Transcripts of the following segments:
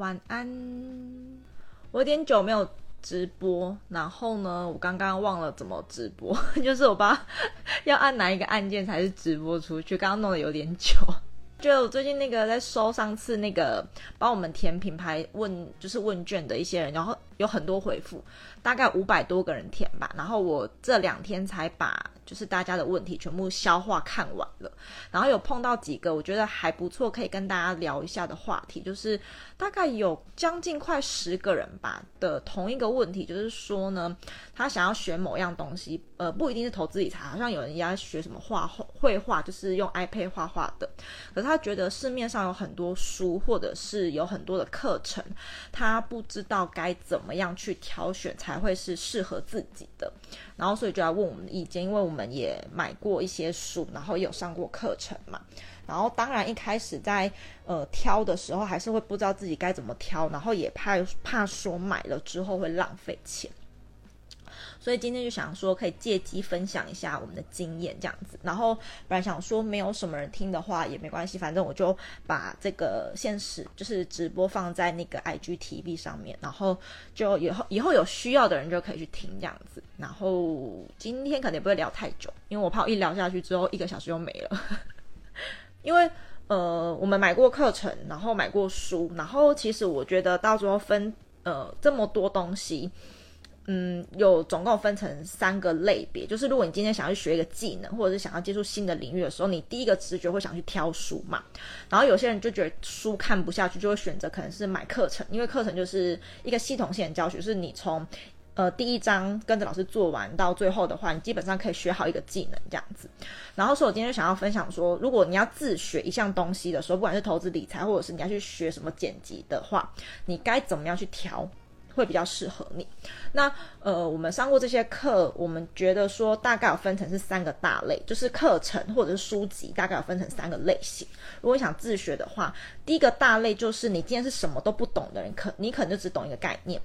晚安。我有点久没有直播，然后呢，我刚刚忘了怎么直播，就是我把要按哪一个按键才是直播出去，刚刚弄得有点久。就最近那个在收上次那个帮我们填品牌问就是问卷的一些人，然后有很多回复，大概五百多个人填吧，然后我这两天才把。就是大家的问题全部消化看完了，然后有碰到几个我觉得还不错，可以跟大家聊一下的话题，就是大概有将近快十个人吧的同一个问题，就是说呢，他想要学某样东西，呃，不一定是投资理财，好像有人要学什么画画、绘画，就是用 iPad 画画的，可是他觉得市面上有很多书，或者是有很多的课程，他不知道该怎么样去挑选才会是适合自己的。然后，所以就要问我们的意见，因为我们也买过一些书，然后有上过课程嘛。然后，当然一开始在呃挑的时候，还是会不知道自己该怎么挑，然后也怕怕说买了之后会浪费钱。所以今天就想说，可以借机分享一下我们的经验，这样子。然后本来想说没有什么人听的话也没关系，反正我就把这个现实就是直播放在那个 IGTV 上面，然后就以后以后有需要的人就可以去听这样子。然后今天可能也不会聊太久，因为我怕一聊下去之后一个小时就没了。因为呃，我们买过课程，然后买过书，然后其实我觉得到时候分呃这么多东西。嗯，有总共分成三个类别，就是如果你今天想要去学一个技能，或者是想要接触新的领域的时候，你第一个直觉会想去挑书嘛。然后有些人就觉得书看不下去，就会选择可能是买课程，因为课程就是一个系统性的教学，是你从呃第一章跟着老师做完到最后的话，你基本上可以学好一个技能这样子。然后所以我今天就想要分享说，如果你要自学一项东西的时候，不管是投资理财，或者是你要去学什么剪辑的话，你该怎么样去挑？会比较适合你。那呃，我们上过这些课，我们觉得说大概有分成是三个大类，就是课程或者是书籍，大概有分成三个类型。如果你想自学的话，第一个大类就是你今天是什么都不懂的人，可你可能就只懂一个概念。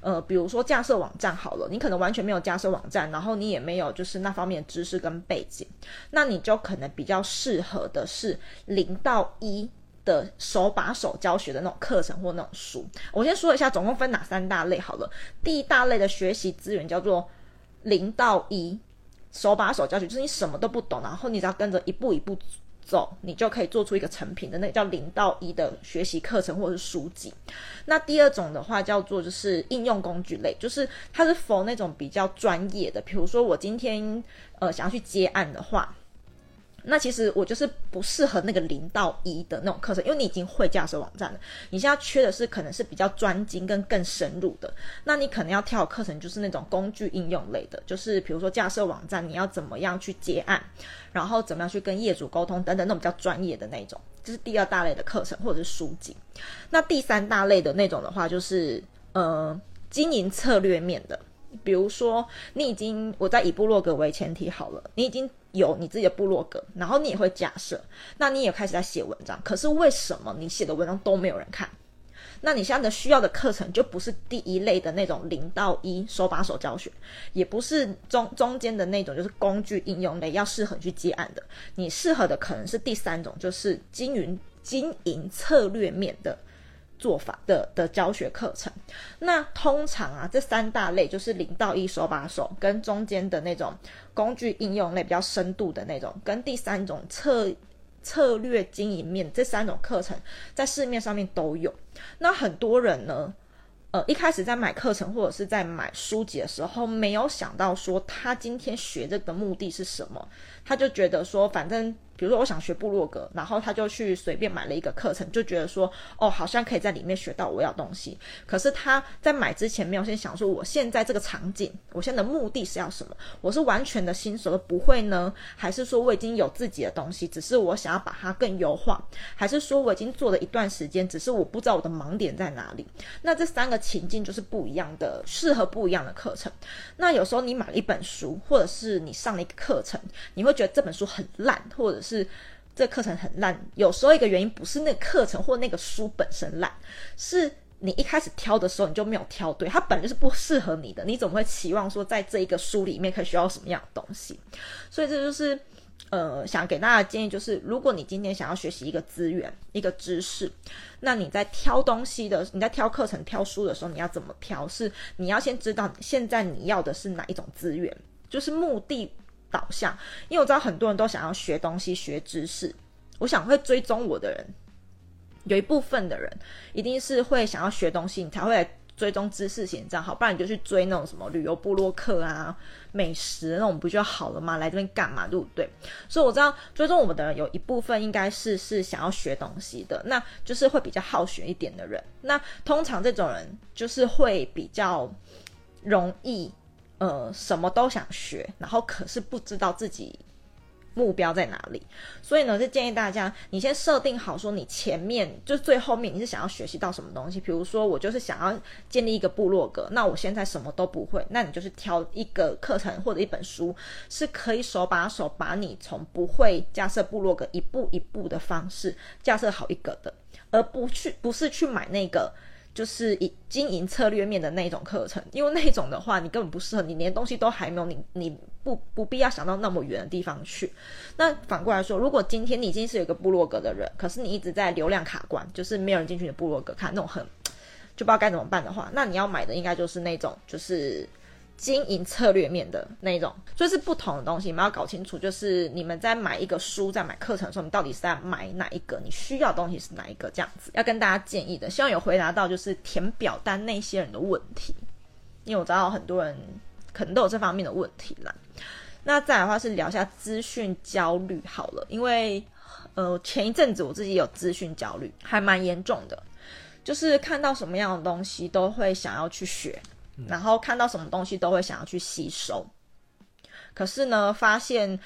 呃，比如说架设网站好了，你可能完全没有架设网站，然后你也没有就是那方面的知识跟背景，那你就可能比较适合的是零到一。的手把手教学的那种课程或那种书，我先说一下总共分哪三大类好了。第一大类的学习资源叫做零到一手把手教学，就是你什么都不懂，然后你只要跟着一步一步走，你就可以做出一个成品的，那叫零到一的学习课程或者是书籍。那第二种的话叫做就是应用工具类，就是它是 for 那种比较专业的，比如说我今天呃想要去接案的话。那其实我就是不适合那个零到一的那种课程，因为你已经会架设网站了。你现在缺的是可能是比较专精跟更深入的。那你可能要挑的课程就是那种工具应用类的，就是比如说架设网站，你要怎么样去接案，然后怎么样去跟业主沟通等等，那种比较专业的那种，这是第二大类的课程或者是书籍。那第三大类的那种的话，就是呃经营策略面的。比如说，你已经我在以部落格为前提好了，你已经有你自己的部落格，然后你也会假设，那你也开始在写文章。可是为什么你写的文章都没有人看？那你现在的需要的课程就不是第一类的那种零到一手把手教学，也不是中中间的那种就是工具应用类，要适合去接案的。你适合的可能是第三种，就是经营经营策略面的。做法的的教学课程，那通常啊，这三大类就是零到一手把手，跟中间的那种工具应用类比较深度的那种，跟第三种策策略经营面这三种课程，在市面上面都有。那很多人呢，呃，一开始在买课程或者是在买书籍的时候，没有想到说他今天学这个目的是什么，他就觉得说反正。比如说，我想学部落格，然后他就去随便买了一个课程，就觉得说，哦，好像可以在里面学到我要东西。可是他在买之前没有先想说，我现在这个场景，我现在的目的是要什么？我是完全的新手不会呢，还是说我已经有自己的东西，只是我想要把它更优化？还是说我已经做了一段时间，只是我不知道我的盲点在哪里？那这三个情境就是不一样的，适合不一样的课程。那有时候你买了一本书，或者是你上了一个课程，你会觉得这本书很烂，或者是这课程很烂，有时候一个原因不是那个课程或那个书本身烂，是你一开始挑的时候你就没有挑对，它本来是不适合你的，你怎么会期望说在这一个书里面可以学到什么样的东西？所以这就是呃，想给大家建议就是，如果你今天想要学习一个资源、一个知识，那你在挑东西的，你在挑课程、挑书的时候，你要怎么挑？是你要先知道现在你要的是哪一种资源，就是目的导向。因为我知道很多人都想要学东西、学知识，我想会追踪我的人，有一部分的人一定是会想要学东西，你才会来追踪知识型账号，不然你就去追那种什么旅游部落客啊。美食那种不就好了吗？来这边干嘛？对不对？所以我知道追踪我们的人有一部分应该是是想要学东西的，那就是会比较好学一点的人。那通常这种人就是会比较容易，呃，什么都想学，然后可是不知道自己。目标在哪里？所以呢，就建议大家，你先设定好，说你前面就最后面你是想要学习到什么东西。比如说，我就是想要建立一个部落格，那我现在什么都不会，那你就是挑一个课程或者一本书，是可以手把手把你从不会架设部落格一步一步的方式架设好一个的，而不去不是去买那个。就是以经营策略面的那种课程，因为那种的话，你根本不适合，你连东西都还没有，你你不不必要想到那么远的地方去。那反过来说，如果今天你已经是有一个部落格的人，可是你一直在流量卡关，就是没有人进去你的部落格看那种很就不知道该怎么办的话，那你要买的应该就是那种就是。经营策略面的那一种，所以是不同的东西，你们要搞清楚。就是你们在买一个书、在买课程的时候，你到底是在买哪一个？你需要的东西是哪一个？这样子要跟大家建议的，希望有回答到就是填表单那些人的问题，因为我知道很多人可能都有这方面的问题啦。那再来的话是聊一下资讯焦虑好了，因为呃前一阵子我自己有资讯焦虑，还蛮严重的，就是看到什么样的东西都会想要去学。然后看到什么东西都会想要去吸收，可是呢，发现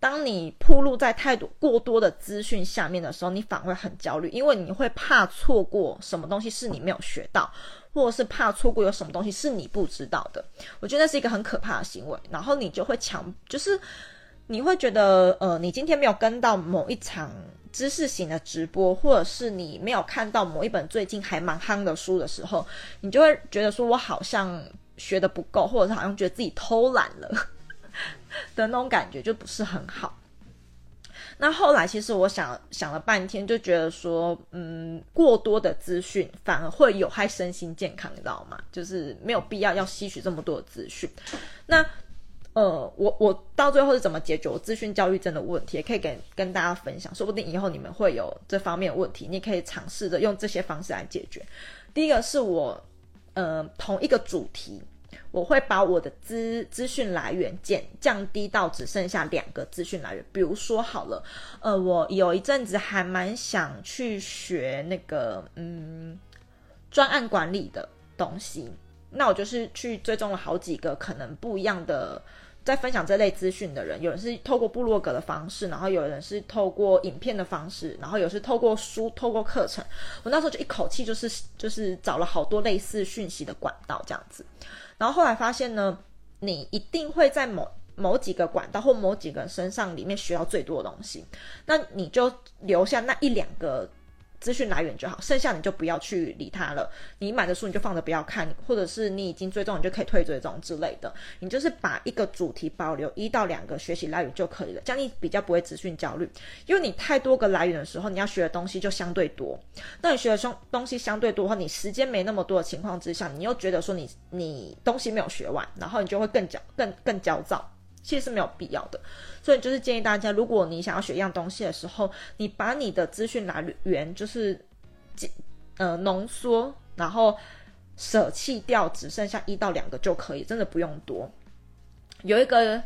当你暴露在太多过多的资讯下面的时候，你反而会很焦虑，因为你会怕错过什么东西是你没有学到，或者是怕错过有什么东西是你不知道的。我觉得那是一个很可怕的行为，然后你就会强，就是你会觉得，呃，你今天没有跟到某一场。知识型的直播，或者是你没有看到某一本最近还蛮夯的书的时候，你就会觉得说，我好像学得不够，或者是好像觉得自己偷懒了 的那种感觉，就不是很好。那后来其实我想想了半天，就觉得说，嗯，过多的资讯反而会有害身心健康，你知道吗？就是没有必要要吸取这么多的资讯。那。呃，我我到最后是怎么解决我资讯焦虑症的问题，也可以跟跟大家分享，说不定以后你们会有这方面问题，你可以尝试着用这些方式来解决。第一个是我，呃，同一个主题，我会把我的资资讯来源减降低到只剩下两个资讯来源。比如说好了，呃，我有一阵子还蛮想去学那个嗯专案管理的东西，那我就是去追踪了好几个可能不一样的。在分享这类资讯的人，有人是透过部落格的方式，然后有人是透过影片的方式，然后有是透过书、透过课程。我那时候就一口气就是就是找了好多类似讯息的管道这样子，然后后来发现呢，你一定会在某某几个管道或某几个人身上里面学到最多的东西，那你就留下那一两个。资讯来源就好，剩下你就不要去理它了。你买的书你就放着不要看，或者是你已经追踪，你就可以退追踪之类的。你就是把一个主题保留一到两个学习来源就可以了，这样你比较不会资讯焦虑。因为你太多个来源的时候，你要学的东西就相对多。那你学的东东西相对多的话，你时间没那么多的情况之下，你又觉得说你你东西没有学完，然后你就会更焦更更焦躁。其实是没有必要的，所以就是建议大家，如果你想要学一样东西的时候，你把你的资讯来源就是，呃，浓缩，然后舍弃掉，只剩下一到两个就可以，真的不用多。有一个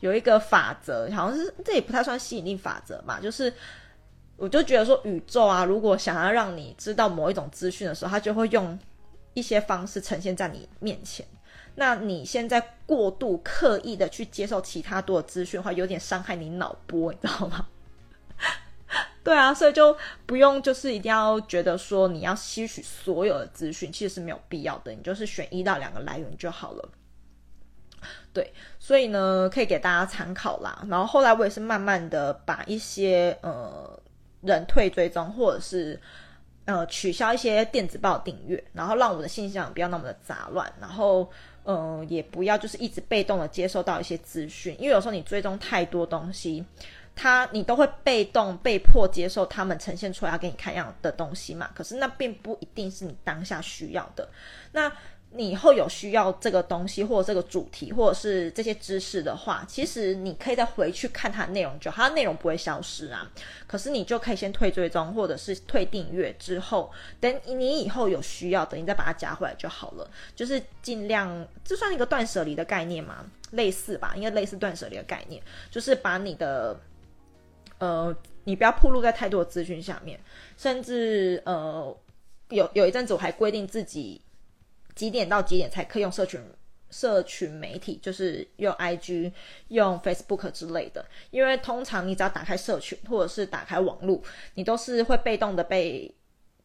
有一个法则，好像是这也不太算吸引力法则吧，就是我就觉得说，宇宙啊，如果想要让你知道某一种资讯的时候，它就会用一些方式呈现在你面前。那你现在过度刻意的去接受其他多的资讯的话，有点伤害你脑波，你知道吗？对啊，所以就不用就是一定要觉得说你要吸取所有的资讯，其实是没有必要的。你就是选一到两个来源就好了。对，所以呢，可以给大家参考啦。然后后来我也是慢慢的把一些呃人退追踪，或者是呃取消一些电子报订阅，然后让我的信息量不要那么的杂乱，然后呃也不要就是一直被动的接受到一些资讯，因为有时候你追踪太多东西。它你都会被动被迫接受他们呈现出来要给你看样的东西嘛？可是那并不一定是你当下需要的。那你以后有需要这个东西或者这个主题或者是这些知识的话，其实你可以再回去看它的内容就，它的内容不会消失啊。可是你就可以先退追踪或者是退订阅之后，等你以后有需要的，你再把它加回来就好了。就是尽量，这算一个断舍离的概念嘛？类似吧，应该类似断舍离的概念，就是把你的。呃，你不要暴露在太多的资讯下面，甚至呃，有有一阵子我还规定自己几点到几点才可以用社群社群媒体，就是用 IG、用 Facebook 之类的。因为通常你只要打开社群或者是打开网络，你都是会被动的被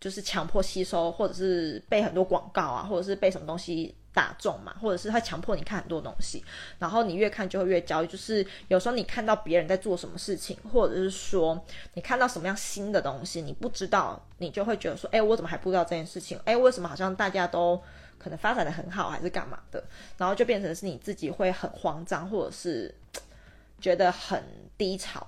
就是强迫吸收，或者是被很多广告啊，或者是被什么东西。打中嘛，或者是他强迫你看很多东西，然后你越看就会越焦虑。就是有时候你看到别人在做什么事情，或者是说你看到什么样新的东西，你不知道，你就会觉得说，哎，我怎么还不知道这件事情？哎，为什么好像大家都可能发展的很好，还是干嘛的？然后就变成是你自己会很慌张，或者是觉得很低潮。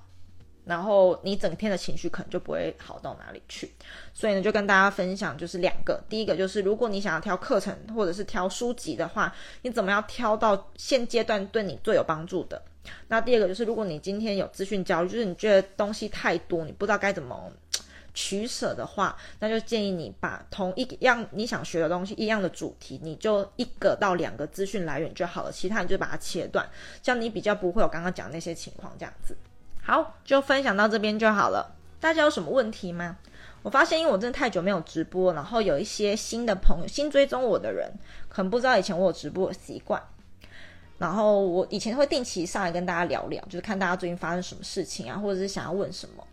然后你整天的情绪可能就不会好到哪里去，所以呢，就跟大家分享就是两个，第一个就是如果你想要挑课程或者是挑书籍的话，你怎么样挑到现阶段对你最有帮助的？那第二个就是如果你今天有资讯焦虑，就是你觉得东西太多，你不知道该怎么取舍的话，那就建议你把同一样你想学的东西一样的主题，你就一个到两个资讯来源就好了，其他你就把它切断，这样你比较不会有刚刚讲那些情况这样子。好，就分享到这边就好了。大家有什么问题吗？我发现，因为我真的太久没有直播，然后有一些新的朋友、新追踪我的人，可能不知道以前我有直播的习惯。然后我以前会定期上来跟大家聊聊，就是看大家最近发生什么事情啊，或者是想要问什么。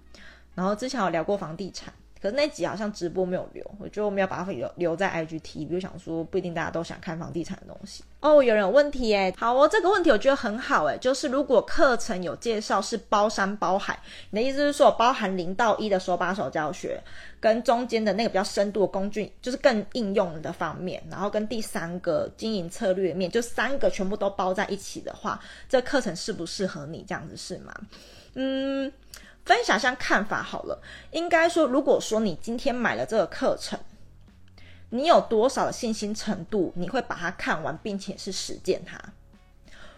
然后之前有聊过房地产。可是那集好像直播没有留，我觉得我没有把它留留在 IGT。比如想说，不一定大家都想看房地产的东西哦。有人有问题哎，好哦，这个问题我觉得很好哎，就是如果课程有介绍是包山包海，你的意思是说包含零到一的手把手教学，跟中间的那个比较深度的工具，就是更应用的方面，然后跟第三个经营策略面，就三个全部都包在一起的话，这课程适不适合你？这样子是吗？嗯。分享一下看法好了，应该说，如果说你今天买了这个课程，你有多少的信心程度，你会把它看完，并且是实践它？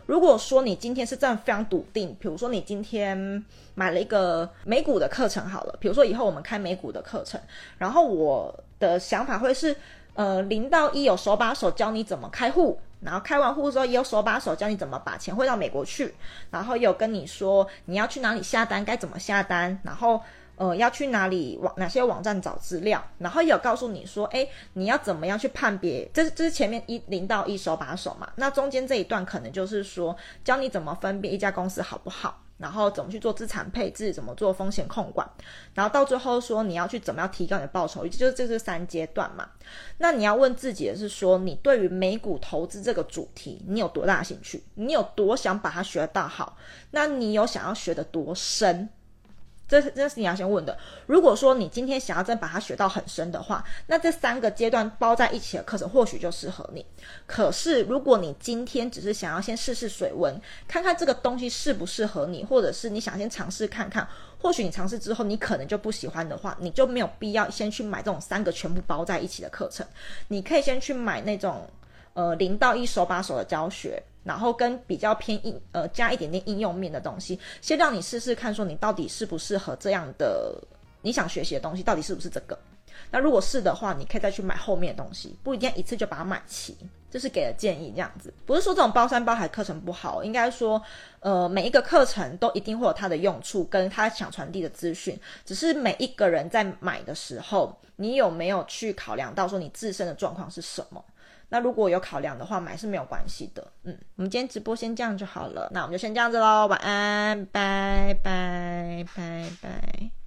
如果说你今天是这样非常笃定，比如说你今天买了一个美股的课程好了，比如说以后我们开美股的课程，然后我的想法会是，呃，零到一有手把手教你怎么开户。然后开完户之后，也有手把手教你怎么把钱汇到美国去，然后有跟你说你要去哪里下单，该怎么下单，然后呃要去哪里网哪些网站找资料，然后也有告诉你说，哎，你要怎么样去判别，这是这是前面一零到一手把手嘛，那中间这一段可能就是说教你怎么分辨一家公司好不好。然后怎么去做资产配置，怎么做风险控管，然后到最后说你要去怎么样提高你的报酬，也就是这是三阶段嘛。那你要问自己的是说，你对于美股投资这个主题，你有多大兴趣？你有多想把它学到好？那你有想要学的多深？这是这是你要先问的。如果说你今天想要真把它学到很深的话，那这三个阶段包在一起的课程或许就适合你。可是如果你今天只是想要先试试水温，看看这个东西适不适合你，或者是你想先尝试看看，或许你尝试之后你可能就不喜欢的话，你就没有必要先去买这种三个全部包在一起的课程。你可以先去买那种呃零到一手把手的教学。然后跟比较偏应呃加一点点应用面的东西，先让你试试看，说你到底适不适合这样的你想学习的东西，到底是不是这个？那如果是的话，你可以再去买后面的东西，不一定一次就把它买齐。这是给的建议，这样子不是说这种包山包海课程不好，应该说呃每一个课程都一定会有它的用处跟他想传递的资讯，只是每一个人在买的时候，你有没有去考量到说你自身的状况是什么？那如果有考量的话，买是没有关系的。嗯，我们今天直播先这样就好了。那我们就先这样子喽，晚安，拜拜，拜拜。